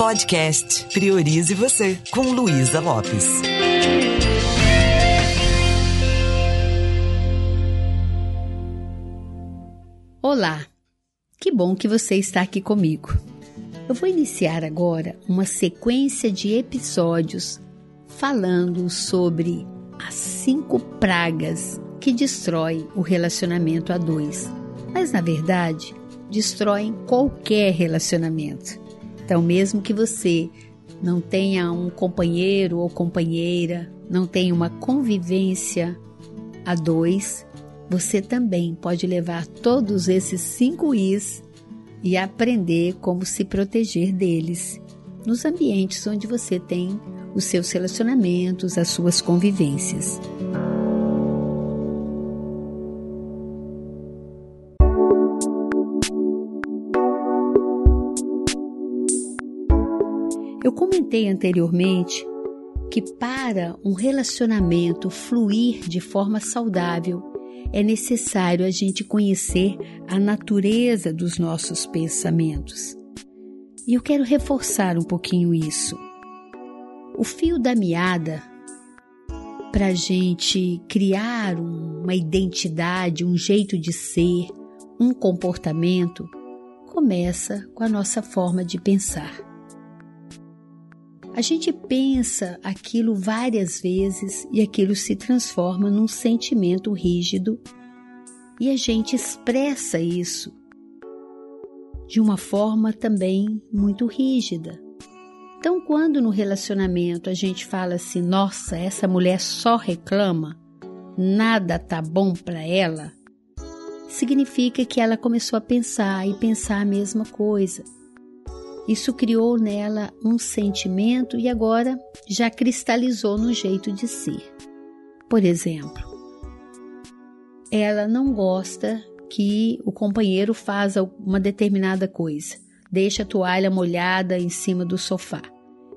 Podcast Priorize Você, com Luísa Lopes. Olá, que bom que você está aqui comigo. Eu vou iniciar agora uma sequência de episódios falando sobre as cinco pragas que destroem o relacionamento a dois. Mas na verdade, destroem qualquer relacionamento. Então, mesmo que você não tenha um companheiro ou companheira, não tenha uma convivência a dois, você também pode levar todos esses cinco Is e aprender como se proteger deles nos ambientes onde você tem os seus relacionamentos, as suas convivências. Eu comentei anteriormente que para um relacionamento fluir de forma saudável, é necessário a gente conhecer a natureza dos nossos pensamentos. E eu quero reforçar um pouquinho isso. O fio da meada para a gente criar uma identidade, um jeito de ser, um comportamento, começa com a nossa forma de pensar. A gente pensa aquilo várias vezes e aquilo se transforma num sentimento rígido e a gente expressa isso de uma forma também muito rígida. Então, quando no relacionamento a gente fala assim, nossa, essa mulher só reclama, nada tá bom para ela, significa que ela começou a pensar e pensar a mesma coisa. Isso criou nela um sentimento e agora já cristalizou no jeito de ser. Por exemplo, ela não gosta que o companheiro faça uma determinada coisa, deixa a toalha molhada em cima do sofá.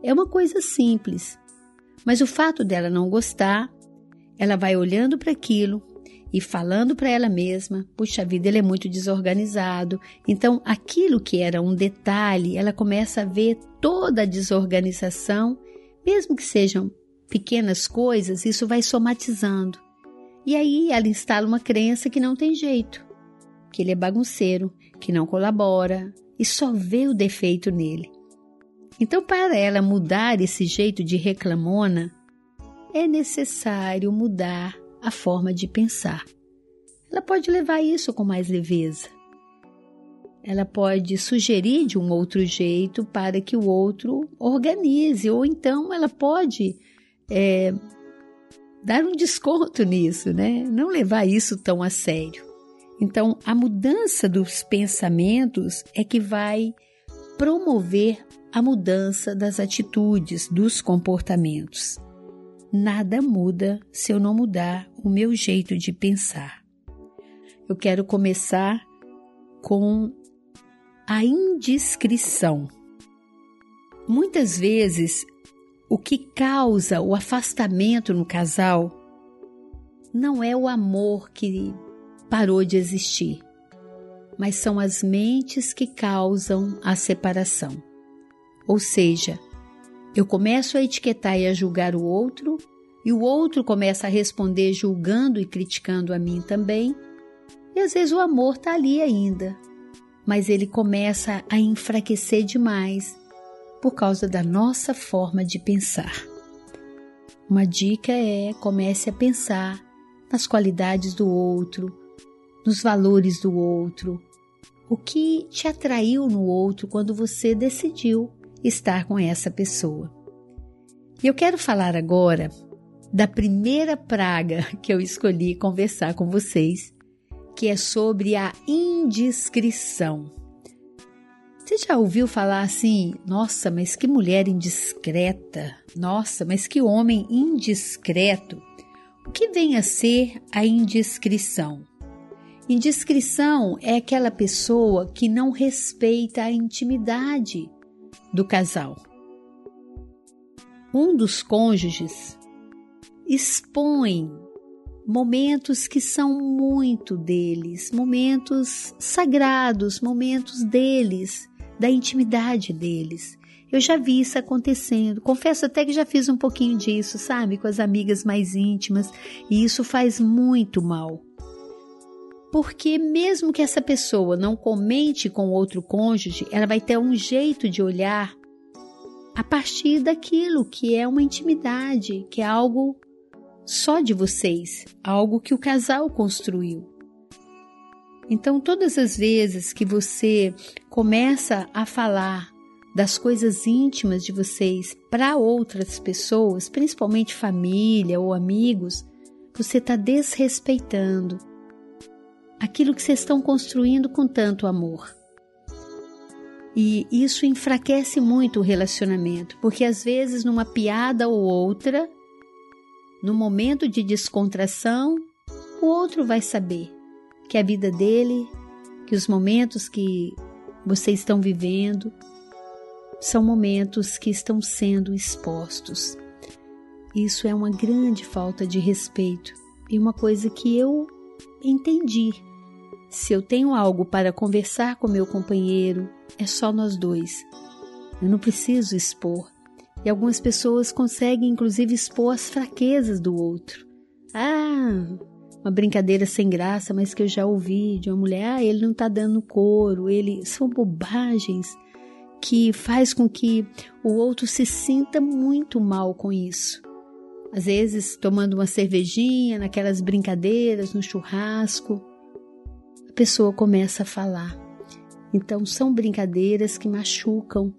É uma coisa simples, mas o fato dela não gostar, ela vai olhando para aquilo e falando para ela mesma: puxa vida, ele é muito desorganizado. Então, aquilo que era um detalhe, ela começa a ver toda a desorganização, mesmo que sejam pequenas coisas, isso vai somatizando. E aí ela instala uma crença que não tem jeito, que ele é bagunceiro, que não colabora e só vê o defeito nele. Então, para ela mudar esse jeito de reclamona, é necessário mudar a forma de pensar. Ela pode levar isso com mais leveza. Ela pode sugerir de um outro jeito para que o outro organize, ou então ela pode é, dar um desconto nisso, né? Não levar isso tão a sério. Então, a mudança dos pensamentos é que vai promover a mudança das atitudes, dos comportamentos nada muda se eu não mudar o meu jeito de pensar. Eu quero começar com a indiscrição. Muitas vezes, o que causa o afastamento no casal não é o amor que parou de existir, mas são as mentes que causam a separação. Ou seja, eu começo a etiquetar e a julgar o outro, e o outro começa a responder julgando e criticando a mim também. E às vezes o amor está ali ainda, mas ele começa a enfraquecer demais por causa da nossa forma de pensar. Uma dica é comece a pensar nas qualidades do outro, nos valores do outro, o que te atraiu no outro quando você decidiu estar com essa pessoa. E eu quero falar agora da primeira praga que eu escolhi conversar com vocês, que é sobre a indiscrição. Você já ouviu falar assim? Nossa, mas que mulher indiscreta! Nossa, mas que homem indiscreto! O que vem a ser a indiscrição? Indiscrição é aquela pessoa que não respeita a intimidade do casal. Um dos cônjuges expõe momentos que são muito deles, momentos sagrados, momentos deles, da intimidade deles. Eu já vi isso acontecendo. Confesso até que já fiz um pouquinho disso, sabe, com as amigas mais íntimas, e isso faz muito mal. Porque mesmo que essa pessoa não comente com outro cônjuge, ela vai ter um jeito de olhar a partir daquilo que é uma intimidade, que é algo só de vocês, algo que o casal construiu. Então, todas as vezes que você começa a falar das coisas íntimas de vocês para outras pessoas, principalmente família ou amigos, você está desrespeitando aquilo que vocês estão construindo com tanto amor. E isso enfraquece muito o relacionamento, porque às vezes numa piada ou outra, no momento de descontração, o outro vai saber que a vida dele, que os momentos que vocês estão vivendo são momentos que estão sendo expostos. Isso é uma grande falta de respeito e uma coisa que eu entendi. Se eu tenho algo para conversar com meu companheiro, é só nós dois. Eu não preciso expor. E algumas pessoas conseguem inclusive expor as fraquezas do outro. Ah, uma brincadeira sem graça, mas que eu já ouvi de uma mulher, ah, ele não tá dando couro, ele são bobagens que faz com que o outro se sinta muito mal com isso. Às vezes, tomando uma cervejinha, naquelas brincadeiras, no churrasco, a pessoa começa a falar. Então, são brincadeiras que machucam.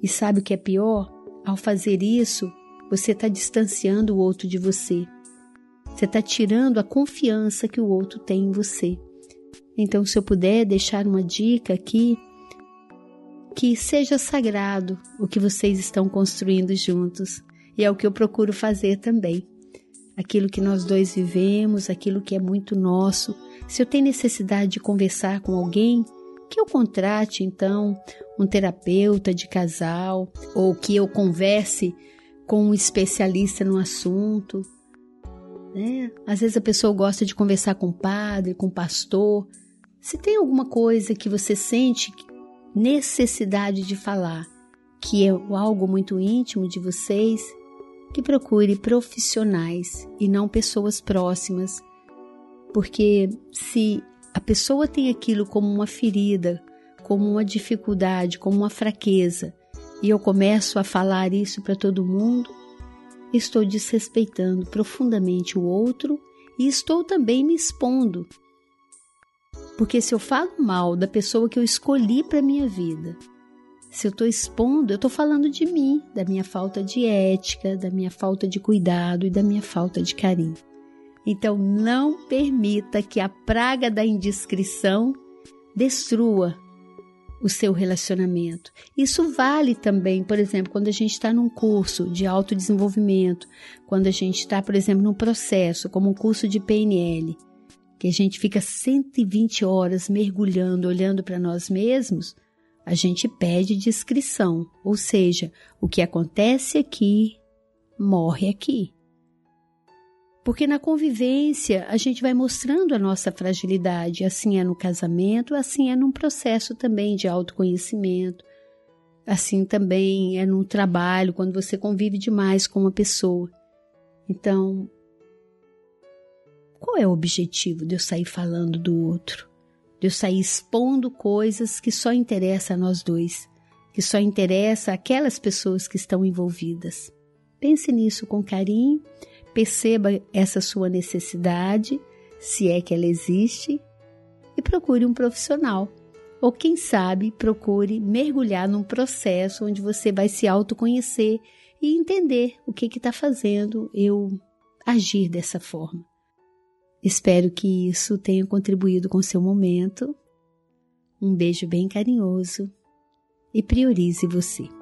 E sabe o que é pior? Ao fazer isso, você está distanciando o outro de você. Você está tirando a confiança que o outro tem em você. Então, se eu puder deixar uma dica aqui, que seja sagrado o que vocês estão construindo juntos. E é o que eu procuro fazer também. Aquilo que nós dois vivemos, aquilo que é muito nosso. Se eu tenho necessidade de conversar com alguém, que eu contrate então um terapeuta de casal ou que eu converse com um especialista no assunto. Né? Às vezes a pessoa gosta de conversar com o padre, com o pastor. Se tem alguma coisa que você sente necessidade de falar, que é algo muito íntimo de vocês, que procure profissionais e não pessoas próximas. Porque se a pessoa tem aquilo como uma ferida, como uma dificuldade, como uma fraqueza, e eu começo a falar isso para todo mundo, estou desrespeitando profundamente o outro e estou também me expondo porque se eu falo mal da pessoa que eu escolhi para minha vida, se eu estou expondo, eu estou falando de mim, da minha falta de ética, da minha falta de cuidado e da minha falta de carinho. Então não permita que a praga da indiscrição destrua o seu relacionamento. Isso vale também, por exemplo, quando a gente está num curso de autodesenvolvimento, quando a gente está, por exemplo, num processo, como um curso de PNL que a gente fica 120 horas mergulhando, olhando para nós mesmos, a gente pede descrição, ou seja, o que acontece aqui morre aqui. Porque na convivência a gente vai mostrando a nossa fragilidade, assim é no casamento, assim é num processo também de autoconhecimento, assim também é no trabalho, quando você convive demais com uma pessoa. Então, qual é o objetivo de eu sair falando do outro? De eu sair expondo coisas que só interessam a nós dois, que só interessa aquelas pessoas que estão envolvidas. Pense nisso com carinho, perceba essa sua necessidade, se é que ela existe, e procure um profissional. Ou quem sabe, procure mergulhar num processo onde você vai se autoconhecer e entender o que está fazendo eu agir dessa forma. Espero que isso tenha contribuído com seu momento. Um beijo bem carinhoso e priorize você.